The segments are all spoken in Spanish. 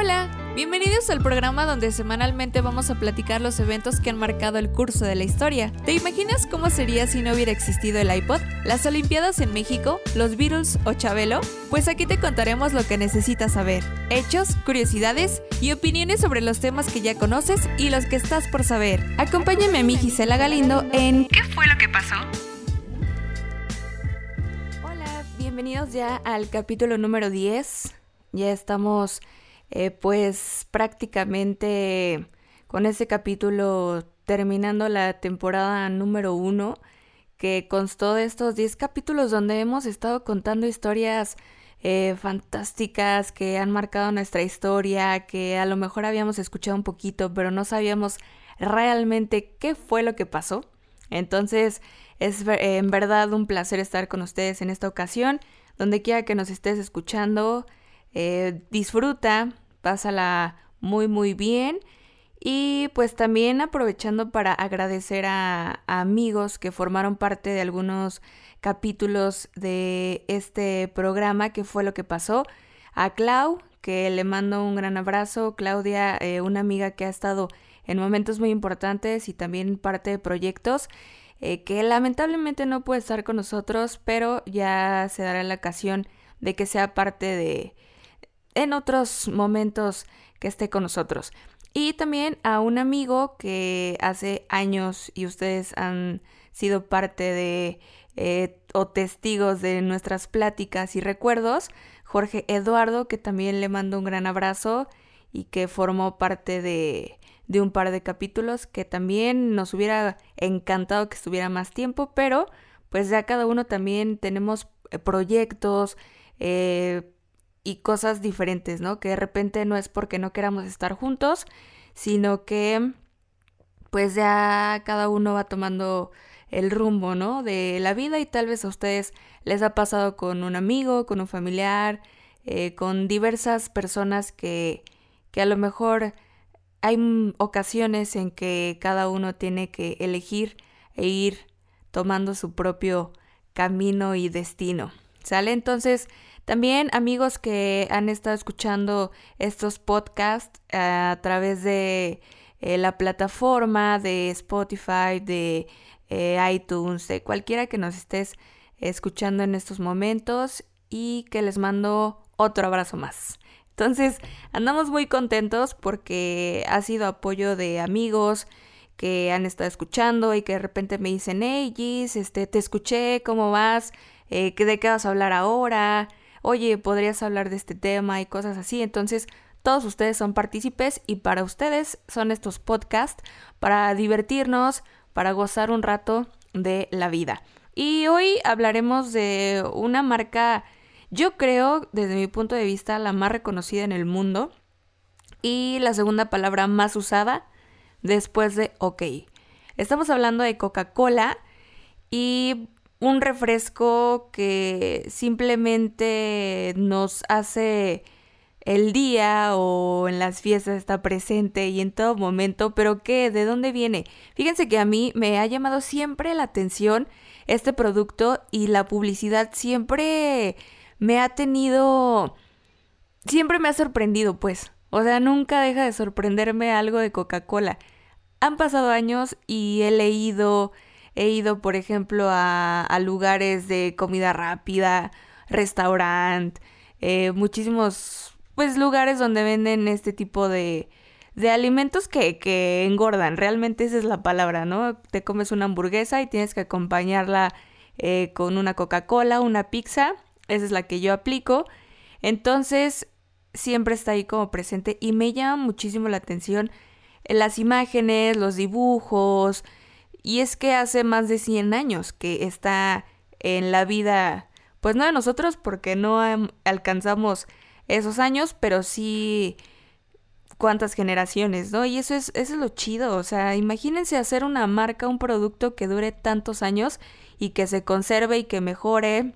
Hola, bienvenidos al programa donde semanalmente vamos a platicar los eventos que han marcado el curso de la historia. ¿Te imaginas cómo sería si no hubiera existido el iPod, las Olimpiadas en México, los Beatles o Chabelo? Pues aquí te contaremos lo que necesitas saber, hechos, curiosidades y opiniones sobre los temas que ya conoces y los que estás por saber. Acompáñame a mí Gisela Galindo en ¿Qué fue lo que pasó? Hola, bienvenidos ya al capítulo número 10. Ya estamos eh, pues prácticamente con ese capítulo terminando la temporada número uno, que constó de estos 10 capítulos donde hemos estado contando historias eh, fantásticas que han marcado nuestra historia, que a lo mejor habíamos escuchado un poquito, pero no sabíamos realmente qué fue lo que pasó. Entonces, es en verdad un placer estar con ustedes en esta ocasión. Donde quiera que nos estés escuchando, eh, disfruta, pásala muy muy bien. Y pues también aprovechando para agradecer a, amigos que formaron parte de algunos capítulos de este programa, que fue lo que pasó. A Clau, que le mando un gran abrazo. Claudia, eh, una amiga que ha estado en momentos muy importantes y también parte de proyectos. Eh, que lamentablemente no puede estar con nosotros, pero ya se dará la ocasión de que sea parte de, en otros momentos que esté con nosotros. Y también a un amigo que hace años y ustedes han sido parte de eh, o testigos de nuestras pláticas y recuerdos, Jorge Eduardo, que también le mando un gran abrazo y que formó parte de, de un par de capítulos que también nos hubiera encantado que estuviera más tiempo, pero pues ya cada uno también tenemos eh, proyectos, eh, y cosas diferentes, ¿no? Que de repente no es porque no queramos estar juntos, sino que pues ya cada uno va tomando el rumbo, ¿no? De la vida y tal vez a ustedes les ha pasado con un amigo, con un familiar, eh, con diversas personas que, que a lo mejor hay ocasiones en que cada uno tiene que elegir e ir tomando su propio camino y destino. ¿Sale? Entonces, también amigos que han estado escuchando estos podcasts eh, a través de eh, la plataforma de Spotify, de eh, iTunes, de cualquiera que nos estés escuchando en estos momentos y que les mando otro abrazo más. Entonces, andamos muy contentos porque ha sido apoyo de amigos que han estado escuchando y que de repente me dicen, hey Gis, este, te escuché, ¿cómo vas? ¿De qué vas a hablar ahora? oye, podrías hablar de este tema y cosas así. Entonces, todos ustedes son partícipes y para ustedes son estos podcasts para divertirnos, para gozar un rato de la vida. Y hoy hablaremos de una marca, yo creo, desde mi punto de vista, la más reconocida en el mundo y la segunda palabra más usada después de OK. Estamos hablando de Coca-Cola y un refresco que simplemente nos hace el día o en las fiestas está presente y en todo momento, pero ¿qué? ¿De dónde viene? Fíjense que a mí me ha llamado siempre la atención este producto y la publicidad siempre me ha tenido, siempre me ha sorprendido pues, o sea, nunca deja de sorprenderme algo de Coca-Cola. Han pasado años y he leído, He ido, por ejemplo, a, lugares de comida rápida, restaurant, eh, muchísimos, pues, lugares donde venden este tipo de, de alimentos que, que engordan. Realmente esa es la palabra, ¿no? Te comes una hamburguesa y tienes que acompañarla eh, con una Coca-Cola, una pizza. Esa es la que yo aplico. Entonces, siempre está ahí como presente y me llama muchísimo la atención las imágenes, los dibujos, y es que hace más de 100 años que está en la vida, pues no de nosotros porque no alcanzamos esos años, pero sí cuántas generaciones, ¿no? Y eso es, eso es lo chido, o sea, imagínense hacer una marca, un producto que dure tantos años y que se conserve y que mejore.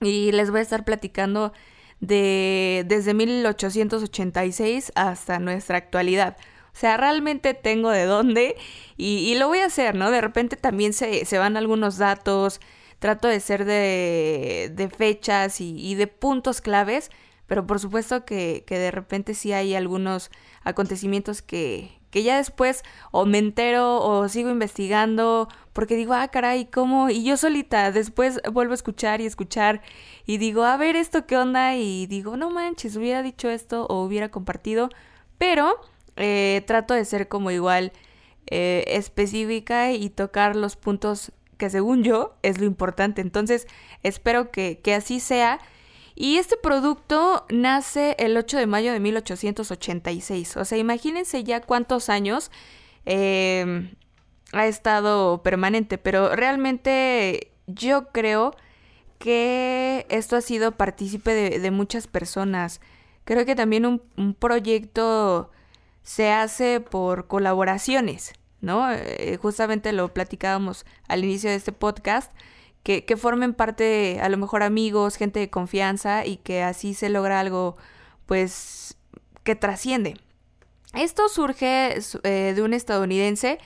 Y les voy a estar platicando de desde 1886 hasta nuestra actualidad. O sea, realmente tengo de dónde y, lo voy a hacer, ¿no? De repente también se, van algunos datos, trato de ser de, de fechas y, de puntos claves, pero por supuesto que, que de repente sí hay algunos acontecimientos que, que ya después o me entero o sigo investigando porque digo, ah, caray, ¿cómo? Y yo solita después vuelvo a escuchar y escuchar y digo, a ver esto qué onda y digo, no manches, hubiera dicho esto o hubiera compartido, pero eh, trato de ser como igual eh, específica y tocar los puntos que según yo es lo importante. Entonces espero que, que así sea. Y este producto nace el 8 de mayo de 1886. O sea, imagínense ya cuántos años em, ha estado permanente. Pero realmente yo creo que esto ha sido partícipe de, muchas personas. Creo que también un, proyecto se hace por colaboraciones, ¿no? Eh, justamente lo platicábamos al inicio de este podcast que, formen parte, a lo mejor amigos, gente de confianza y que así se logra algo, pues, que trasciende. Esto surge eh, de un estadounidense,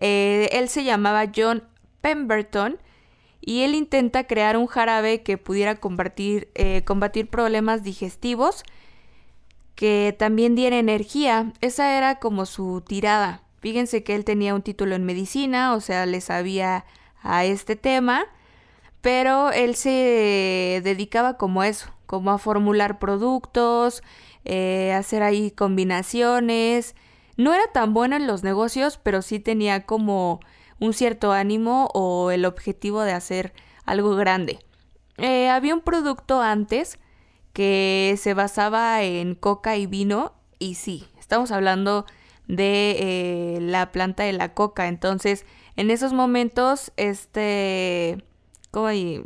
eh, él se llamaba John Pemberton y él intenta crear un jarabe que pudiera combatir problemas digestivos, que también diera energía. Esa era como su tirada. Fíjense que él tenía un título en medicina, o sea, le sabía a este tema pero él se dedicaba como eso, como a formular productos, eh, hacer ahí combinaciones. No era tan bueno en los negocios, pero sí tenía como un cierto ánimo o el objetivo de hacer algo grande. Eh, había un producto antes que se basaba en coca y vino y sí, estamos hablando de eh, la planta de la coca. Entonces, en esos momentos, este como y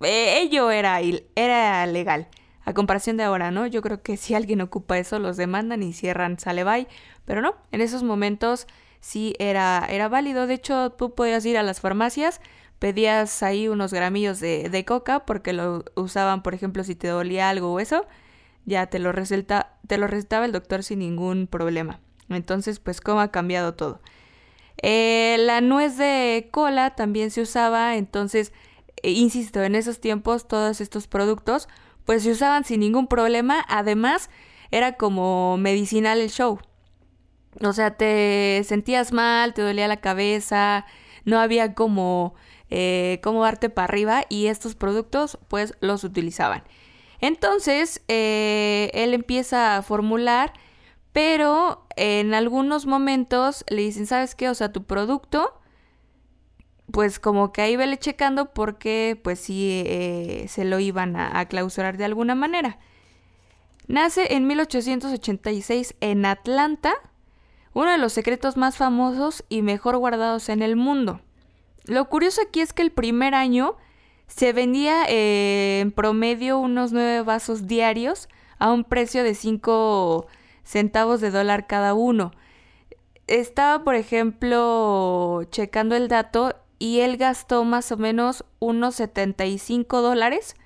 eh, ello era, era legal. A comparación de ahora, ¿no? Yo creo que si alguien ocupa eso, los demandan y cierran, sale bye. Pero no, en esos momentos sí era, era válido. De hecho, tú podías ir a las farmacias, pedías ahí unos gramillos de, de coca, porque lo usaban, por ejemplo, si te dolía algo o eso, ya te lo, receta, te lo recetaba el doctor sin ningún problema. Entonces, pues, ¿cómo ha cambiado todo? Eh, la nuez de cola también se usaba, entonces, eh, insisto, en esos tiempos todos estos productos pues se usaban sin ningún problema, además era como medicinal el show. O sea, te sentías mal, te dolía la cabeza, no había como, eh, como darte para arriba y estos productos pues los utilizaban. Entonces, él empieza a formular pero en algunos momentos le dicen, ¿sabes qué? O sea, tu producto, pues como que ahí vele checando porque pues sí eh, se lo iban a, a clausurar de alguna manera. Nace en 1886 en Atlanta, uno de los secretos más famosos y mejor guardados en el mundo. Lo curioso aquí es que el primer año se vendía eh, en promedio unos nueve vasos diarios a un precio de 5 centavos de dólar cada uno. Estaba, por ejemplo, checando el dato y él gastó más o menos unos 75 dólares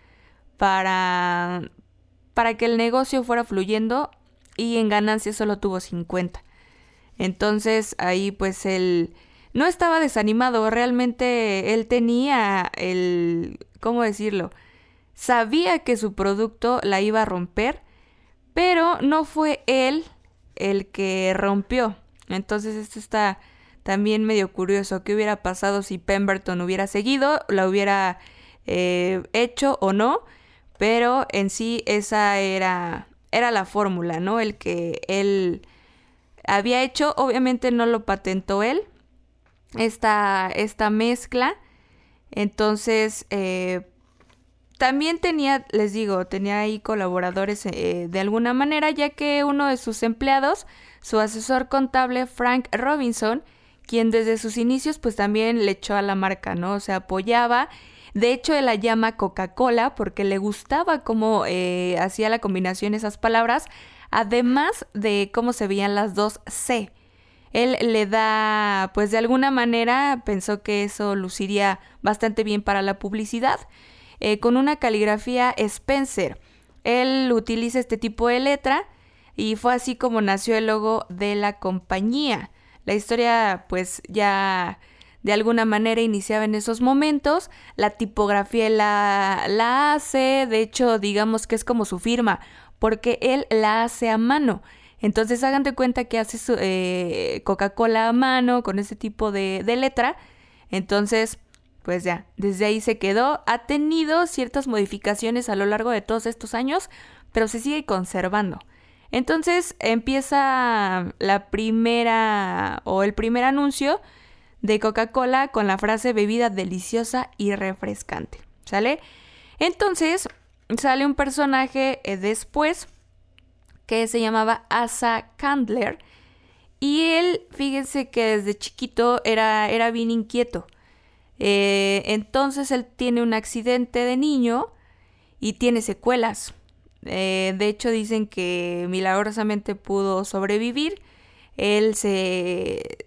para, para que el negocio fuera fluyendo y en ganancias solo tuvo 50. Entonces ahí pues él no estaba desanimado, realmente él tenía el, ¿cómo decirlo? Sabía que su producto la iba a romper pero no fue él el que rompió. Entonces esto está también medio curioso. ¿Qué hubiera pasado si Pemberton hubiera seguido? ¿La hubiera eh, hecho o no? Pero en sí esa era, era la fórmula, ¿no? El que él había hecho. Obviamente no lo patentó él. Esta, esta mezcla. Entonces, eh, también tenía, les digo, tenía ahí colaboradores eh, de alguna manera, ya que uno de sus empleados, su asesor contable Frank Robinson, quien desde sus inicios pues también le echó a la marca, ¿no? O sea, apoyaba. De hecho, él la llama Coca-Cola porque le gustaba cómo eh, hacía la combinación esas palabras, además de cómo se veían las dos C. Él le da, pues de alguna manera pensó que eso luciría bastante bien para la publicidad. Eh, con una caligrafía Spencer. Él utiliza este tipo de letra y fue así como nació el logo de la compañía. La historia pues ya de alguna manera iniciaba en esos momentos, la tipografía la, la hace, de hecho digamos que es como su firma, porque él la hace a mano. Entonces hagan de cuenta que hace su, eh, Coca-Cola a mano con ese tipo de, de letra. Entonces, pues ya, desde ahí se quedó. Ha tenido ciertas modificaciones a lo largo de todos estos años, pero se sigue conservando. Entonces empieza la primera o el primer anuncio de Coca-Cola con la frase bebida deliciosa y refrescante. ¿Sale? Entonces sale un personaje eh, después que se llamaba Asa Candler. Y él, fíjense que desde chiquito era, era bien inquieto. Eh, entonces él tiene un accidente de niño y tiene secuelas. Eh, de hecho dicen que milagrosamente pudo sobrevivir. Él se...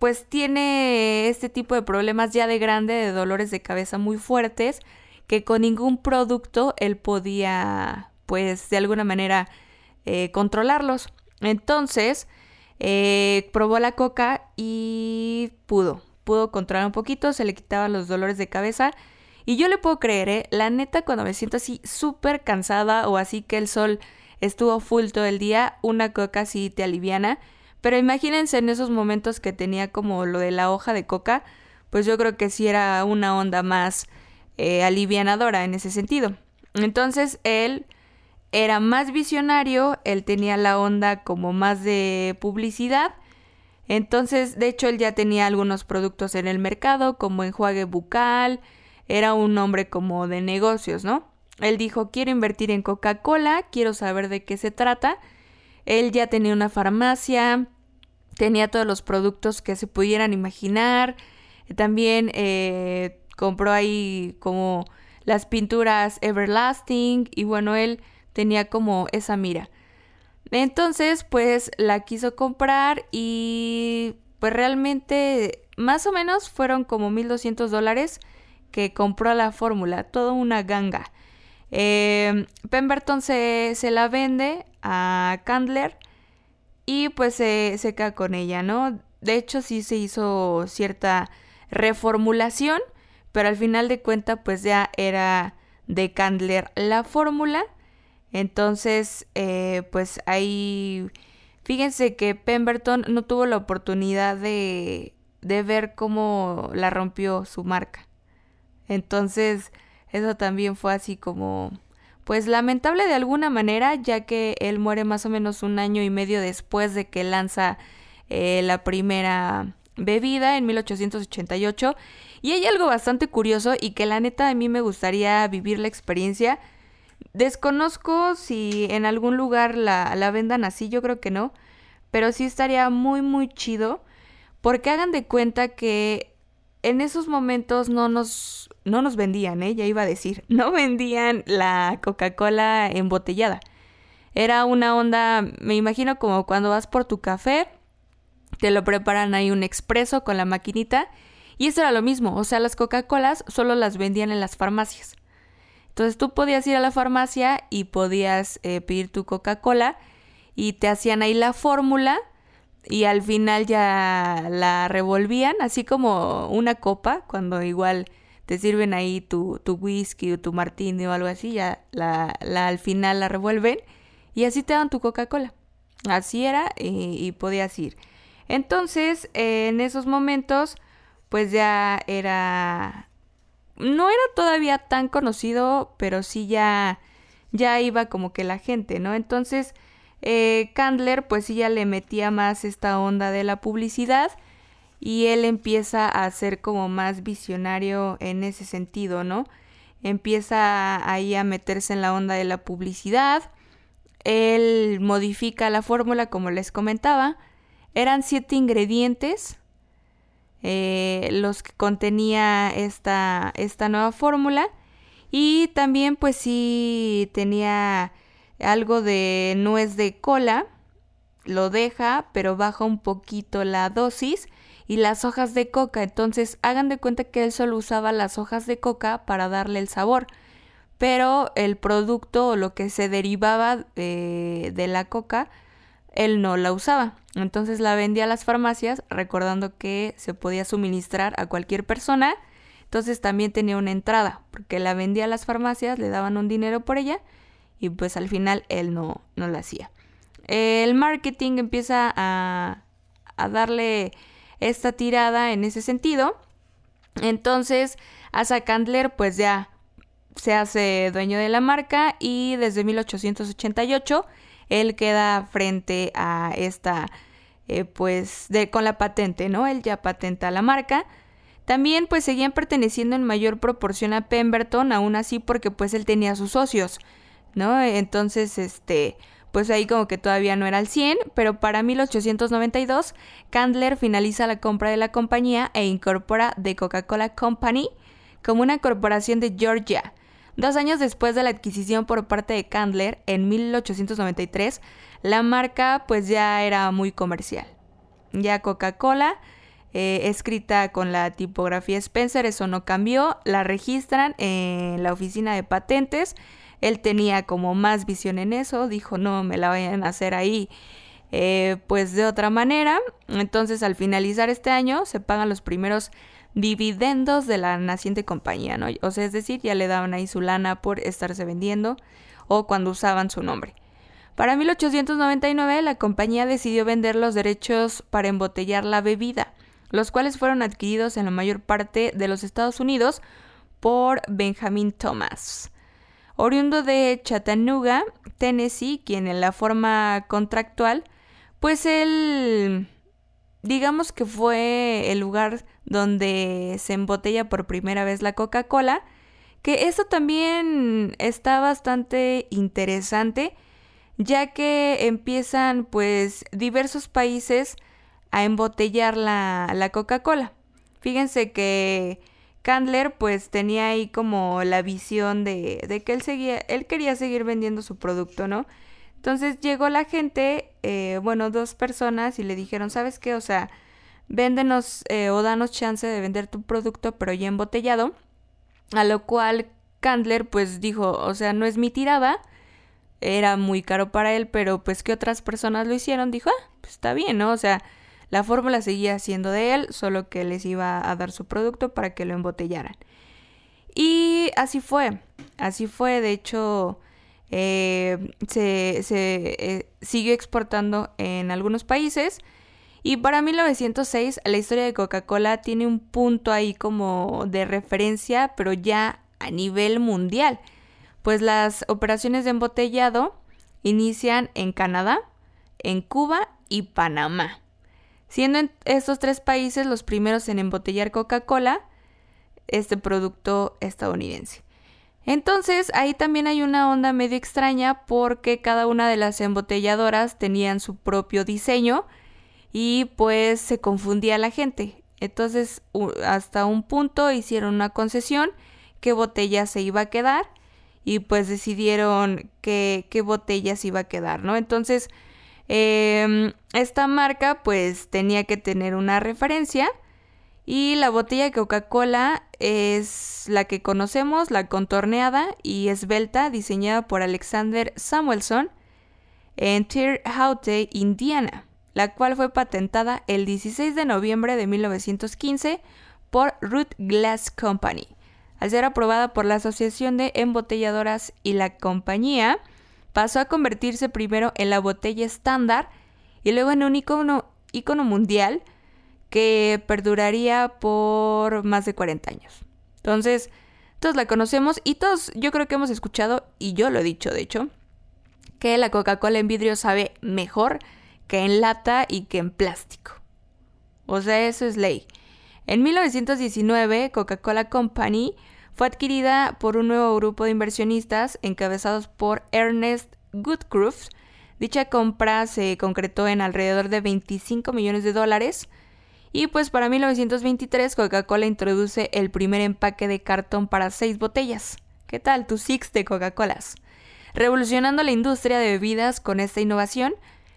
pues tiene este tipo de problemas ya de grande, de dolores de cabeza muy fuertes, que con ningún producto él podía pues de alguna manera eh, controlarlos. Entonces, eh, probó la coca y pudo, pudo controlar un poquito, se le quitaban los dolores de cabeza. Y yo le puedo creer, ¿eh? La neta, cuando me siento así súper cansada o así que el sol estuvo full todo el día, una coca sí te aliviana. Pero imagínense en esos momentos que tenía como lo de la hoja de coca, pues yo creo que sí era una onda más eh, alivianadora en ese sentido. Entonces él era más visionario, él tenía la onda como más de publicidad. Entonces, de hecho, él ya tenía algunos productos en el mercado, como enjuague bucal, era un hombre como de negocios, ¿no? Él dijo, quiero invertir en Coca-Cola, quiero saber de qué se trata. Él ya tenía una farmacia, tenía todos los productos que se pudieran imaginar. También eh, compró ahí como las pinturas Everlasting y bueno, él tenía como esa mira. Entonces, pues la quiso comprar y pues realmente más o menos fueron como 1200 dólares que compró la fórmula, toda una ganga. Eh, Pemberton se, se, la vende a Candler y pues se, se queda con ella, ¿no? De hecho sí se hizo cierta reformulación, pero al final de cuentas pues ya era de Candler la fórmula entonces, eh, pues ahí, fíjense que Pemberton no tuvo la oportunidad de, de ver cómo la rompió su marca. Entonces, eso también fue así como, pues lamentable de alguna manera, ya que él muere más o menos un año y medio después de que lanza eh, la primera bebida en 1888. Y hay algo bastante curioso y que la neta a mí me gustaría vivir la experiencia Desconozco si en algún lugar la, vendan así, yo creo que no, pero sí estaría muy muy chido porque hagan de cuenta que en esos momentos no nos, no nos vendían, ¿eh? ya iba a decir, no vendían la Coca-Cola embotellada. Era una onda, me imagino como cuando vas por tu café, te lo preparan ahí un expreso con la maquinita y eso era lo mismo, o sea, las Coca-Colas solo las vendían en las farmacias. Entonces tú podías ir a la farmacia y podías eh, pedir tu Coca-Cola y te hacían ahí la fórmula y al final ya la revolvían, así como una copa, cuando igual te sirven ahí tu, tu whisky o tu martini o algo así, ya la, al final la revuelven y así te dan tu Coca-Cola. Así era y, podías ir. Entonces, en esos momentos, pues ya era no era todavía tan conocido, pero sí ya, ya iba como que la gente, ¿no? Entonces, eh, Candler pues sí ya le metía más esta onda de la publicidad y él empieza a ser como más visionario en ese sentido, ¿no? Empieza ahí a meterse en la onda de la publicidad. Él modifica la fórmula como les comentaba. Eran siete ingredientes eh, los que contenía esta, esta nueva fórmula. Y también pues sí tenía algo de nuez de cola. Lo deja, pero baja un poquito la dosis. Y las hojas de coca. Entonces hagan de cuenta que él solo usaba las hojas de coca para darle el sabor. Pero el producto o lo que se derivaba de, de la coca, él no la usaba. Entonces la vendía a las farmacias, recordando que se podía suministrar a cualquier persona. Entonces también tenía una entrada, porque la vendía a las farmacias, le daban un dinero por ella y pues al final él no, no la hacía. El marketing empieza a, a darle esta tirada en ese sentido. Entonces, Asa Candler pues ya se hace dueño de la marca y desde 1888 él queda frente a esta, eh, pues, de, con la patente, ¿no? Él ya patenta la marca. También pues seguían perteneciendo en mayor proporción a Pemberton, aún así porque pues él tenía sus socios, ¿no? Entonces, este, pues ahí como que todavía no era al 100, pero para 1892 Candler finaliza la compra de la compañía e incorpora The Coca-Cola Company como una corporación de Georgia, Dos años después de la adquisición por parte de Candler, en 1893, la marca pues ya era muy comercial. Ya Coca-Cola, eh, escrita con la tipografía Spencer, eso no cambió, la registran en la oficina de patentes. Él tenía como más visión en eso, dijo no me la vayan a hacer ahí eh, pues de otra manera. Entonces al finalizar este año se pagan los primeros dividendos de la naciente compañía, ¿no? O sea, es decir, ya le daban ahí su lana por estarse vendiendo o cuando usaban su nombre. Para 1899 la compañía decidió vender los derechos para embotellar la bebida, los cuales fueron adquiridos en la mayor parte de los Estados Unidos por Benjamin Thomas. Oriundo de Chattanooga, Tennessee, quien en la forma contractual, pues él digamos que fue el lugar donde se embotella por primera vez la Coca-Cola, que eso también está bastante interesante, ya que empiezan pues diversos países a embotellar la, la Coca-Cola. Fíjense que Candler pues tenía ahí como la visión de, de, que él seguía, él quería seguir vendiendo su producto, ¿no? Entonces llegó la gente, eh, bueno, dos personas y le dijeron, ¿sabes qué? O sea, véndenos eh, o danos chance de vender tu producto, pero ya embotellado. A lo cual Candler pues dijo, o sea, no es mi tirada, era muy caro para él, pero pues que otras personas lo hicieron, dijo, ah, pues está bien, ¿no? O sea, la fórmula seguía siendo de él, solo que les iba a dar su producto para que lo embotellaran. Y así fue, así fue, de hecho, eh, se, eh, siguió exportando en algunos países. Y para 1906 la historia de Coca-Cola tiene un punto ahí como de referencia, pero ya a nivel mundial, pues las operaciones de embotellado inician en Canadá, en Cuba y Panamá, siendo estos tres países los primeros en embotellar Coca-Cola, este producto estadounidense. Entonces ahí también hay una onda medio extraña porque cada una de las embotelladoras tenían su propio diseño y pues se confundía la gente. Entonces hasta un punto hicieron una concesión qué botella se iba a quedar y pues decidieron qué, qué botella se iba a quedar, ¿no? Entonces em, esta marca pues tenía que tener una referencia y la botella de Coca-Cola es la que conocemos, la contorneada y esbelta, diseñada por Alexander Samuelson en Tier Haute, Indiana la cual fue patentada el 16 de noviembre de 1915 por Root Glass Company. Al ser aprobada por la Asociación de Embotelladoras y la compañía, pasó a convertirse primero en la botella estándar y luego en un icono mundial que perduraría por más de 40 años. Entonces, todos la conocemos y todos yo creo que hemos escuchado, y yo lo he dicho de hecho, que la Coca-Cola en vidrio sabe mejor que en lata y que en plástico. O sea, eso es ley. En 1919, Coca-Cola Company fue adquirida por un nuevo grupo de inversionistas encabezados por Ernest Goodcroft. Dicha compra se concretó en alrededor de 25 millones de dólares. Y pues para 1923 Coca-Cola introduce el primer empaque de cartón para seis botellas. ¿Qué tal tu Six de Coca-Colas? Revolucionando la industria de bebidas con esta innovación,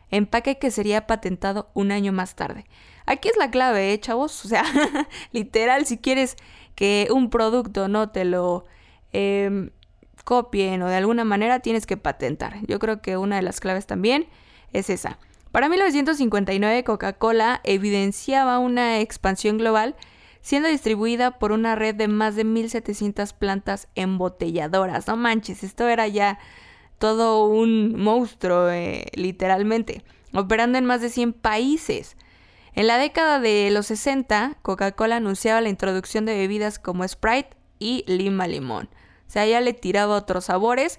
empaque que sería patentado un año más tarde. Aquí es la clave, ¿eh, chavos? O sea, literal, si quieres que un producto no te lo em, copien o de alguna manera tienes que patentar. Yo creo que una de las claves también es esa. Para 1959 Coca-Cola evidenciaba una expansión global siendo distribuida por una red de más de 1.700 plantas embotelladoras. No manches, esto era ya todo un monstruo, eh, literalmente, operando en más de 100 países. En la década de los 60, Coca-Cola anunciaba la introducción de bebidas como Sprite y Lima Limón. O sea, ya le tiraba otros sabores,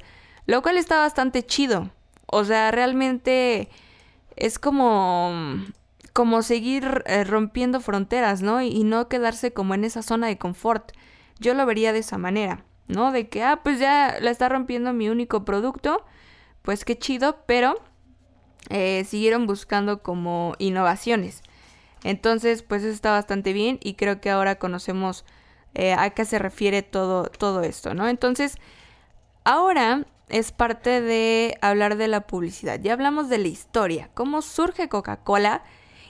lo cual está bastante chido. O sea, realmente es como como seguir eh, rompiendo fronteras, ¿no? Y, no quedarse como en esa zona de confort. Yo lo vería de esa manera, ¿no? De que, ah, pues ya la está rompiendo mi único producto, pues qué chido, pero eh, siguieron buscando como innovaciones. Entonces, pues eso está bastante bien y creo que ahora conocemos eh, a qué se refiere todo, todo esto, ¿no? Entonces, ahora es parte de hablar de la publicidad. Ya hablamos de la historia, cómo surge Coca-Cola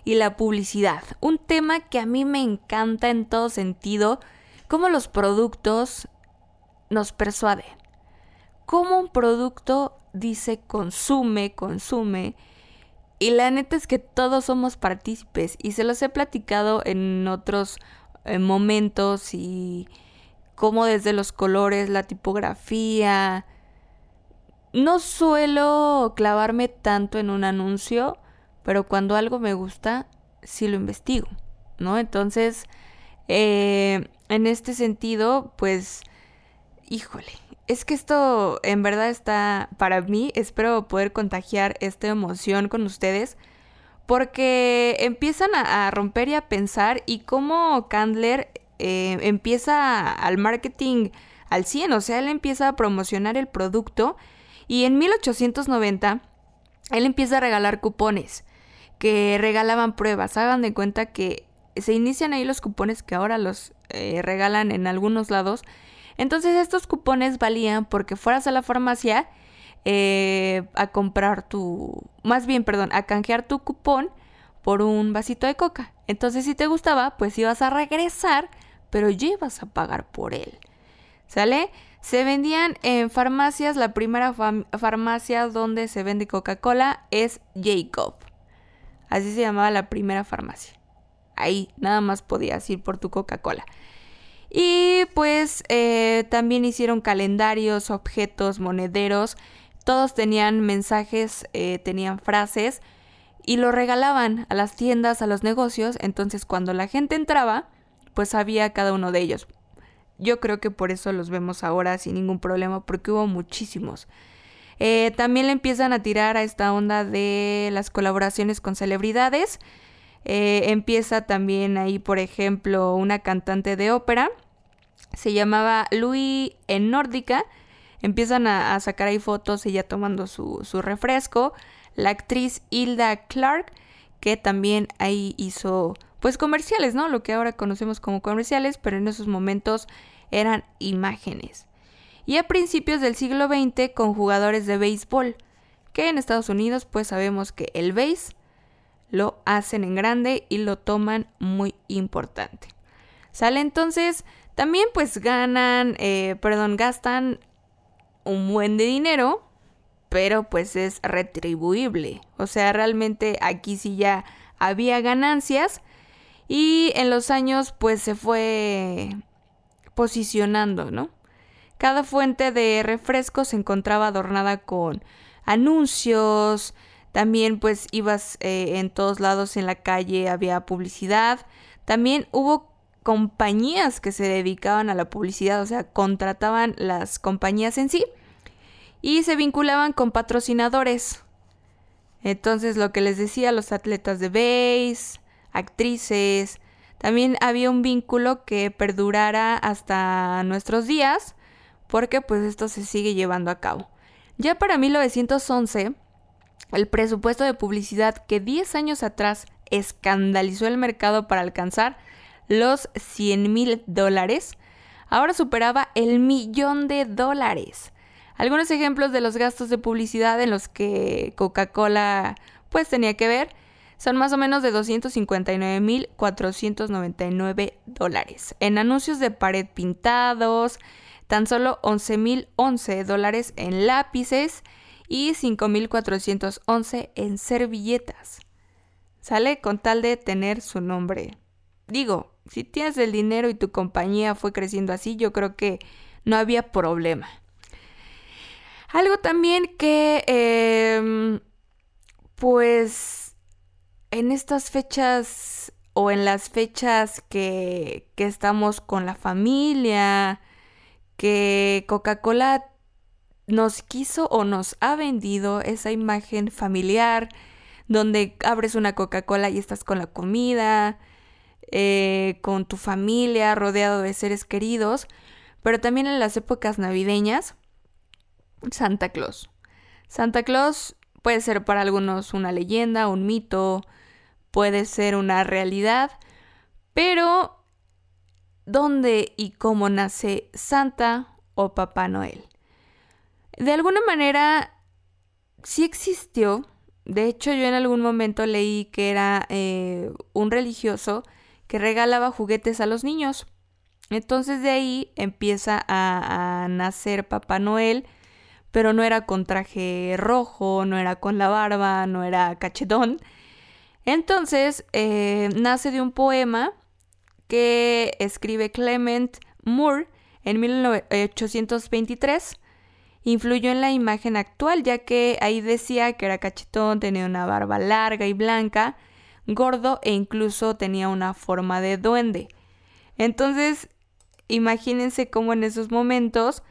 y la publicidad. Un tema que a mí me encanta en todo sentido, cómo los productos nos persuaden. Cómo un producto dice consume, consume. Y la neta es que todos somos partícipes y se los he platicado en otros eh, momentos y cómo desde los colores, la tipografía. No suelo clavarme tanto en un anuncio pero cuando algo me gusta, sí lo investigo, ¿no? Entonces, eh, en este sentido, pues, híjole, es que esto en verdad está, para mí, espero poder contagiar esta emoción con ustedes, porque empiezan a, romper y a pensar y cómo Candler eh, empieza al marketing al 100, o sea, él empieza a promocionar el producto y en 1890 él empieza a regalar cupones que regalaban pruebas. Hagan de cuenta que se inician ahí los cupones que ahora los eh, regalan en algunos lados. Entonces estos cupones valían porque fueras a la farmacia eh, a comprar tu, más bien, perdón, a canjear tu cupón por un vasito de coca. Entonces si te gustaba, pues ibas a regresar, pero ya ibas a pagar por él. ¿Sale? Se vendían en farmacias, la primera farmacia donde se vende Coca-Cola es Jacob. Así se llamaba la primera farmacia. Ahí nada más podías ir por tu Coca-Cola. Y pues eh, también hicieron calendarios, objetos, monederos. Todos tenían mensajes, eh, tenían frases y lo regalaban a las tiendas, a los negocios. Entonces cuando la gente entraba, pues había cada uno de ellos. Yo creo que por eso los vemos ahora sin ningún problema, porque hubo muchísimos. Eh, también le empiezan a tirar a esta onda de las colaboraciones con celebridades. Eh, empieza también ahí, por ejemplo, una cantante de ópera. Se llamaba Louis en Nórdica. Empiezan a, sacar ahí fotos, ella tomando su, su refresco. La actriz Hilda Clark, que también ahí hizo pues comerciales, ¿no? Lo que ahora conocemos como comerciales, pero en esos momentos eran imágenes y a principios del siglo XX con jugadores de béisbol, que en Estados Unidos pues sabemos que el béis lo hacen en grande y lo toman muy importante. Sale entonces, también pues ganan, eh, perdón, gastan un buen de dinero, pero pues es retribuible. O sea, realmente aquí sí ya había ganancias y en los años pues se fue posicionando, ¿no? Cada fuente de refresco se encontraba adornada con anuncios, también pues ibas eh, en todos lados en la calle, había publicidad, también hubo compañías que se dedicaban a la publicidad, o sea, contrataban las compañías en sí y se vinculaban con patrocinadores. Entonces, lo que les decía, los atletas de base, actrices, también había un vínculo que perdurara hasta nuestros días porque pues esto se sigue llevando a cabo. Ya para 1911, el presupuesto de publicidad que 10 años atrás escandalizó el mercado para alcanzar los 100 mil dólares, ahora superaba el millón de dólares. Algunos ejemplos de los gastos de publicidad en los que Coca-Cola pues tenía que ver son más o menos de 259.499 dólares. En anuncios de pared pintados, tan solo 11.011 dólares en lápices y 5.411 en servilletas. Sale con tal de tener su nombre. Digo, si tienes el dinero y tu compañía fue creciendo así, yo creo que no había problema. Algo también que, em, pues, en estas fechas o en las fechas que, que estamos con la familia, que Coca-Cola nos quiso o nos ha vendido esa imagen familiar donde abres una Coca-Cola y estás con la comida, eh, con tu familia, rodeado de seres queridos, pero también en las épocas navideñas, Santa Claus. Santa Claus puede ser para algunos una leyenda, un mito, puede ser una realidad, pero ¿dónde y cómo nace Santa o Papá Noel? De alguna manera, sí existió. De hecho, yo en algún momento leí que era eh, un religioso que regalaba juguetes a los niños. Entonces de ahí empieza a, nacer Papá Noel, pero no era con traje rojo, no era con la barba, no era cachetón. Entonces eh, nace de un poema que escribe Clement Moore en 1823 influyó en la imagen actual, ya que ahí decía que era cachetón, tenía una barba larga y blanca, gordo e incluso tenía una forma de duende. Entonces, imagínense cómo en esos momentos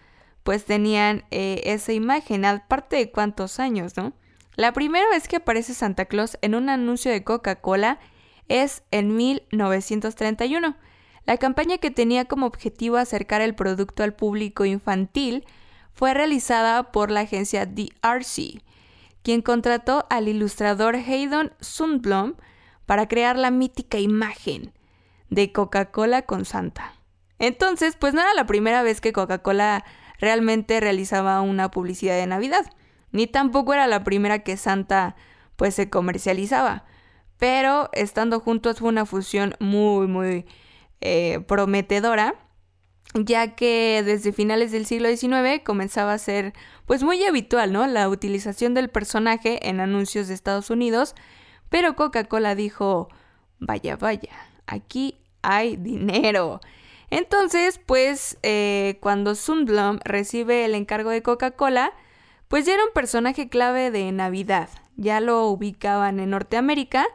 pues tenían eh, esa imagen, aparte de cuántos años, ¿no? La primera vez que aparece Santa Claus en un anuncio de Coca-Cola es en 1931. La campaña que tenía como objetivo acercar el producto al público infantil fue realizada por la agencia DRC, quien contrató al ilustrador Haydon Sundblom para crear la mítica imagen de Coca-Cola con Santa. Entonces, pues no era la primera vez que Coca-Cola realmente realizaba una publicidad de Navidad, ni tampoco era la primera que Santa pues se comercializaba, pero estando juntos fue una fusión muy, muy eh, prometedora ya que desde finales del siglo XIX comenzaba a ser pues muy habitual, ¿no? La utilización del personaje en anuncios de Estados Unidos, pero Coca-Cola dijo, vaya, vaya, aquí hay dinero. Entonces, pues, eh, cuando Sundblom recibe el encargo de Coca-Cola, pues ya era un personaje clave de Navidad. Ya lo ubicaban en Norteamérica,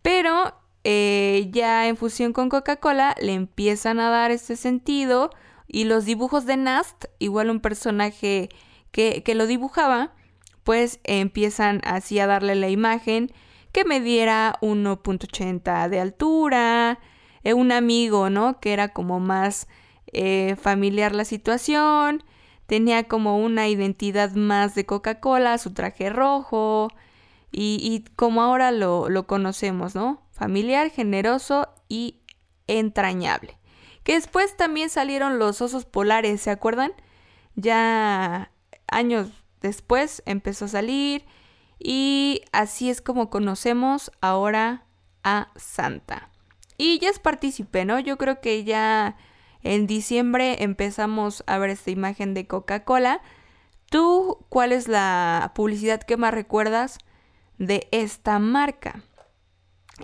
pero eh, ya en fusión con Coca-Cola le empiezan a dar este sentido y los dibujos de Nast, igual un personaje que, lo dibujaba, pues empiezan así a darle la imagen que me diera 1.80 de altura, eh, un amigo, ¿no? Que era como más eh, familiar la situación, tenía como una identidad más de Coca-Cola, su traje rojo, y, como ahora lo, lo conocemos, ¿no? familiar, generoso y entrañable. Que después también salieron los osos polares, ¿se acuerdan? Ya años después empezó a salir y así es como conocemos ahora a Santa. Y ya es partícipe, ¿no? Yo creo que ya en diciembre empezamos a ver esta imagen de Coca-Cola. ¿Tú cuál es la publicidad que más recuerdas de esta marca?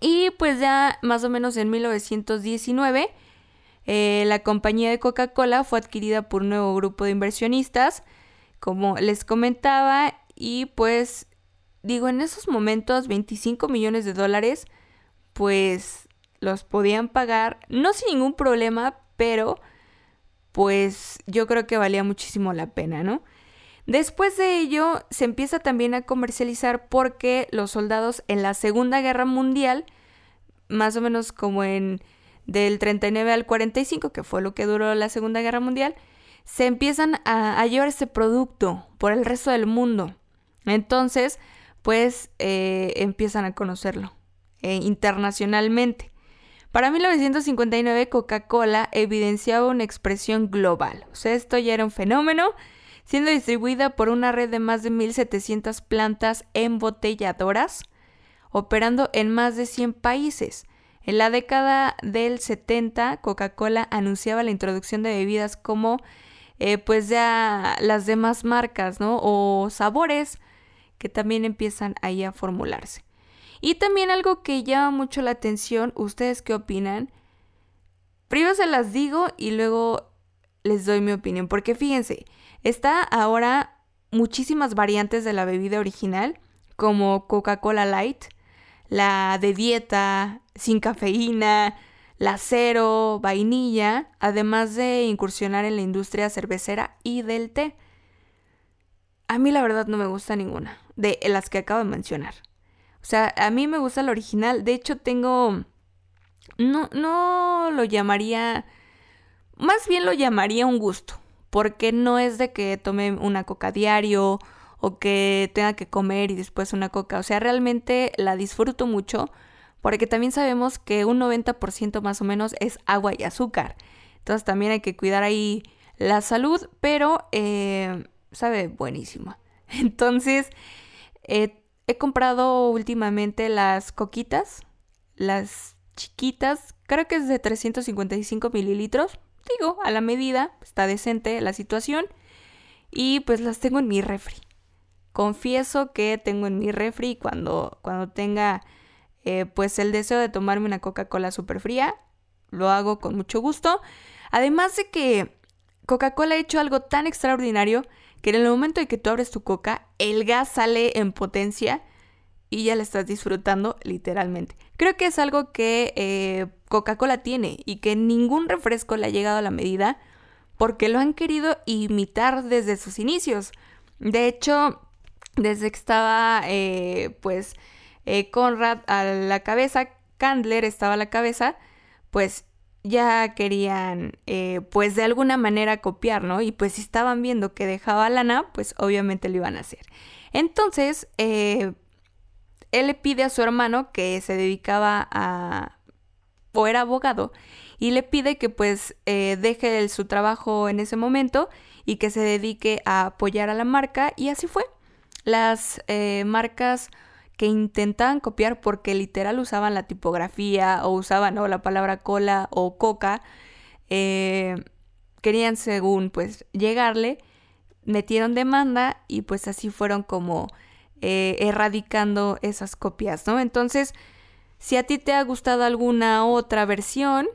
Y pues ya más o menos en 1919, eh, la compañía de Coca-Cola fue adquirida por un nuevo grupo de inversionistas, como les comentaba, y pues digo, en esos momentos 25 millones de dólares, pues los podían pagar, no sin ningún problema, pero pues yo creo que valía muchísimo la pena, ¿no? Después de ello, se empieza también a comercializar porque los soldados en la Segunda Guerra Mundial, más o menos como en del 39 al 45, que fue lo que duró la Segunda Guerra Mundial, se empiezan a, llevar este producto por el resto del mundo. Entonces, pues eh, empiezan a conocerlo eh, internacionalmente. Para 1959, Coca-Cola evidenciaba una expresión global. O sea, esto ya era un fenómeno siendo distribuida por una red de más de 1.700 plantas embotelladoras, operando en más de 100 países. En la década del 70, Coca-Cola anunciaba la introducción de bebidas como eh, pues ya las demás marcas, ¿no? O sabores que también empiezan ahí a formularse. Y también algo que llama mucho la atención, ¿ustedes qué opinan? Primero se las digo y luego les doy mi opinión, porque fíjense, está ahora muchísimas variantes de la bebida original, como Coca-Cola Light, la de dieta, sin cafeína, la cero, vainilla, además de incursionar en la industria cervecera y del té. A mí la verdad no me gusta ninguna de las que acabo de mencionar. Sea, a mí me gusta la original. De hecho, tengo... No, no lo llamaría... Más bien lo llamaría un gusto. Porque no es de que tome una coca diario o que tenga que comer y después una coca. O sea, realmente la disfruto mucho porque también sabemos que un 90% más o menos es agua y azúcar. Entonces también hay que cuidar ahí la salud, pero eh, sabe buenísimo. Entonces, eh, he comprado últimamente las coquitas, las chiquitas, creo que es de 355 mililitros. Digo, a la medida, está decente la situación. Y pues las tengo en mi refri. Confieso que tengo en mi refri cuando, cuando tenga eh, pues el deseo de tomarme una Coca-Cola súper fría, lo hago con mucho gusto. Además de que Coca-Cola ha hecho algo tan extraordinario que en el momento en que tú abres tu coca, el gas sale en potencia y ya la estás disfrutando literalmente. Creo que es algo que eh, Coca-Cola tiene y que ningún refresco le ha llegado a la medida porque lo han querido imitar desde sus inicios. De hecho, desde que estaba eh, pues eh, Conrad a la cabeza, Candler estaba a la cabeza, pues ya querían eh, pues de alguna manera copiar, ¿no? Y pues si estaban viendo que dejaba lana, pues obviamente lo iban a hacer. Entonces, eh, él le pide a su hermano que se dedicaba a... o era abogado, y le pide que pues eh, deje su trabajo en ese momento y que se dedique a apoyar a la marca, y así fue. Las marcas que intentaban copiar porque literal usaban la tipografía o usaban la palabra cola o coca, eh, querían según pues llegarle, metieron demanda y pues así fueron como eh, erradicando esas copias, ¿no? Entonces, si a ti te ha gustado alguna otra versión,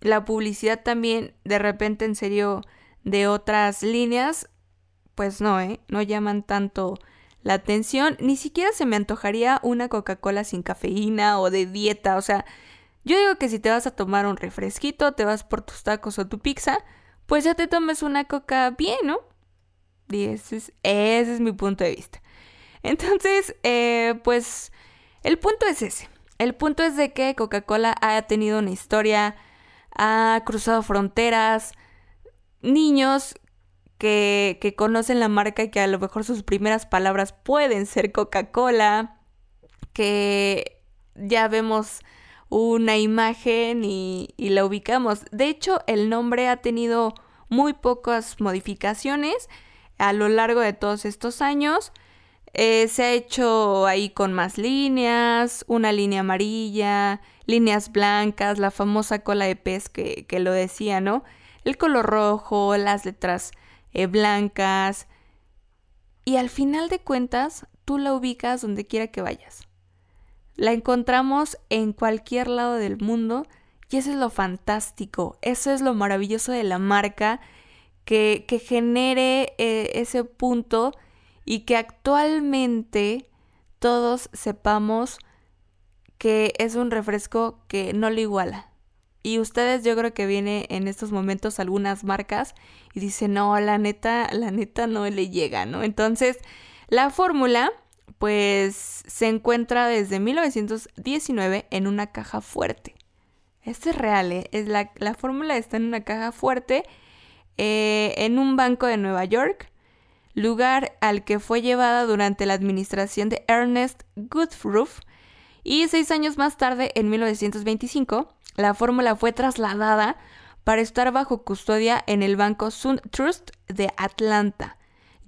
la publicidad también de repente en serio de otras líneas, pues no, ¿eh? No llaman tanto la atención, ni siquiera se me antojaría una Coca-Cola sin cafeína o de dieta, o sea, yo digo que si te vas a tomar un refresquito, te vas por tus tacos o tu pizza, pues ya te tomes una coca bien, ¿no? Ese es, es mi punto de vista. Entonces, eh, pues el punto es ese. El punto es de que Coca-Cola ha tenido una historia, ha cruzado fronteras, niños que, conocen la marca y que a lo mejor sus primeras palabras pueden ser Coca-Cola, que ya vemos una imagen y, la ubicamos. De hecho, el nombre ha tenido muy pocas modificaciones a lo largo de todos estos años. Eh, se ha hecho ahí con más líneas, una línea amarilla, líneas blancas, la famosa cola de pez que, que lo decía, ¿no? El color rojo, las letras eh, blancas. Y al final de cuentas, tú la ubicas donde quiera que vayas. La encontramos en cualquier lado del mundo y eso es lo fantástico, eso es lo maravilloso de la marca, que, que genere eh, ese punto y que actualmente todos sepamos que es un refresco que no lo iguala. Y ustedes yo creo que viene en estos momentos algunas marcas y dicen, no, la neta, la neta no le llega, ¿no? Entonces, la fórmula pues se encuentra desde 1919 en una caja fuerte. Esto es real, ¿eh? Es la, fórmula está en una caja fuerte eh, en un banco de Nueva York, lugar al que fue llevada durante la administración de Ernest Goodruff y seis años más tarde, en 1925, la fórmula fue trasladada para estar bajo custodia en el Banco Sun Trust de Atlanta,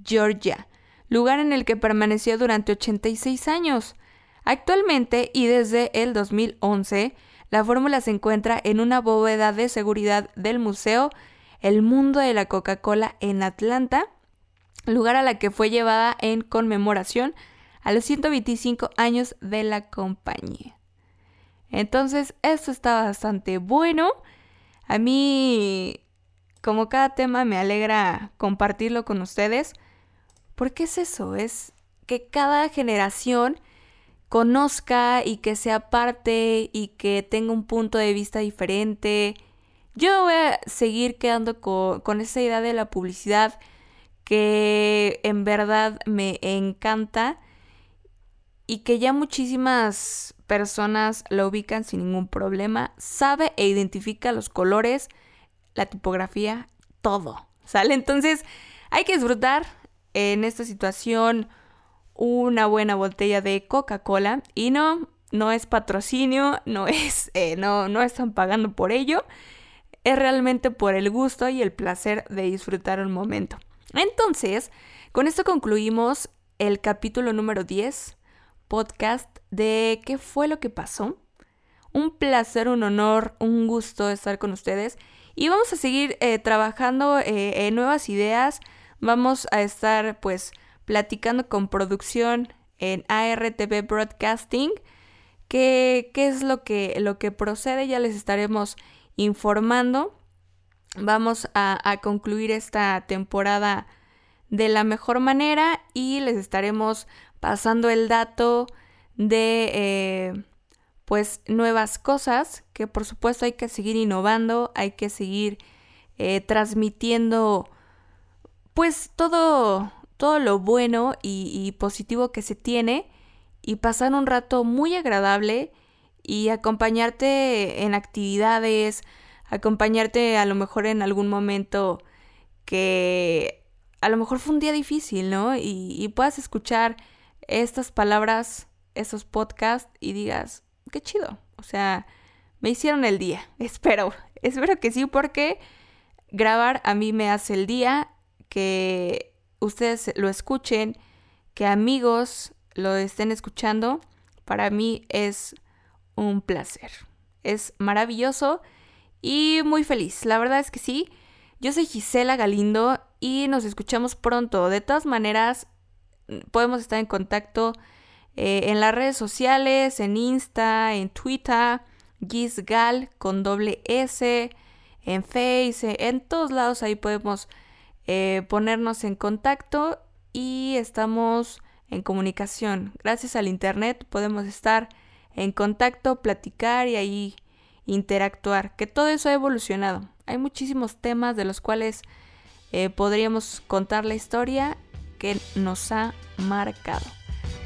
Georgia, lugar en el que permaneció durante 86 años. Actualmente y desde el 2011, la fórmula se encuentra en una bóveda de seguridad del museo el mundo de la Coca-Cola en Atlanta, lugar a la que fue llevada en conmemoración a los 125 años de la compañía. Entonces, esto está bastante bueno. A mí, como cada tema, me alegra compartirlo con ustedes. Porque es eso, es que cada generación conozca y que sea parte y que tenga un punto de vista diferente. Yo voy a seguir quedando con, esa idea de la publicidad que en verdad me encanta y que ya muchísimas personas la ubican sin ningún problema, sabe e identifica los colores, la tipografía, todo. ¿Sale? Entonces hay que disfrutar en esta situación una buena botella de Coca-Cola y no, no es patrocinio, no es, eh, no, no están pagando por ello, es realmente por el gusto y el placer de disfrutar un momento. Entonces, con esto concluimos el capítulo número 10, podcast de qué fue lo que pasó. Un placer, un honor, un gusto estar con ustedes. Y vamos a seguir eh, trabajando eh, en nuevas ideas. Vamos a estar pues platicando con producción en ARTV Broadcasting. ¿Qué, qué es lo que, lo que procede? Ya les estaremos informando. Vamos a, concluir esta temporada de la mejor manera y les estaremos pasando el dato de eh, pues nuevas cosas que por supuesto hay que seguir innovando, hay que seguir eh, transmitiendo pues todo, todo lo bueno y, positivo que se tiene y pasar un rato muy agradable y acompañarte en actividades, acompañarte a lo mejor en algún momento que a lo mejor fue un día difícil, ¿no? Y, y puedas escuchar estas palabras, esos podcasts y digas, qué chido, o sea, me hicieron el día, espero, espero que sí, porque grabar a mí me hace el día, que ustedes lo escuchen, que amigos lo estén escuchando, para mí es un placer. Es maravilloso y muy feliz. La verdad es que sí. Yo soy Gisela Galindo y nos escuchamos pronto. De todas maneras, podemos estar en contacto eh, en las redes sociales, en Insta, en Twitter, Gisgal con doble S, en Face, en todos lados ahí podemos eh, ponernos en contacto y estamos en comunicación. Gracias al Internet podemos estar en contacto, platicar y ahí interactuar, que todo eso ha evolucionado. Hay muchísimos temas de los cuales eh, podríamos contar la historia que nos ha marcado.